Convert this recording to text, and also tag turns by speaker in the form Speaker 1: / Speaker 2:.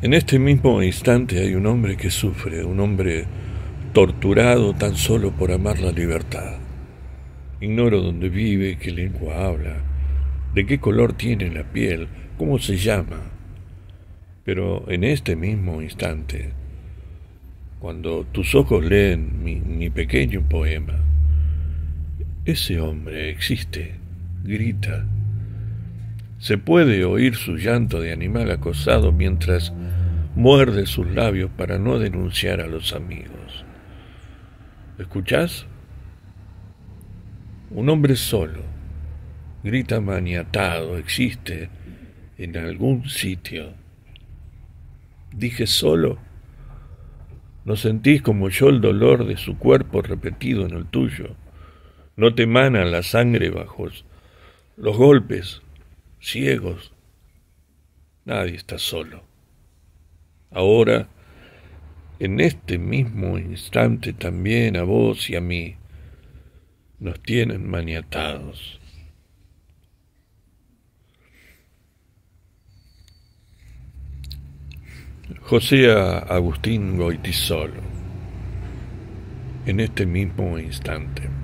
Speaker 1: En este mismo instante hay un hombre que sufre, un hombre torturado tan solo por amar la libertad. Ignoro dónde vive, qué lengua habla, de qué color tiene la piel, cómo se llama. Pero en este mismo instante, cuando tus ojos leen mi, mi pequeño poema, ese hombre existe, grita. Se puede oír su llanto de animal acosado mientras muerde sus labios para no denunciar a los amigos. ¿Escuchás? Un hombre solo, grita maniatado, existe en algún sitio. Dije solo. ¿No sentís como yo el dolor de su cuerpo repetido en el tuyo? ¿No te emana la sangre bajo los golpes, ciegos? Nadie está solo. Ahora, en este mismo instante también a vos y a mí, nos tienen maniatados. José Agustín Goitisolo, en este mismo instante.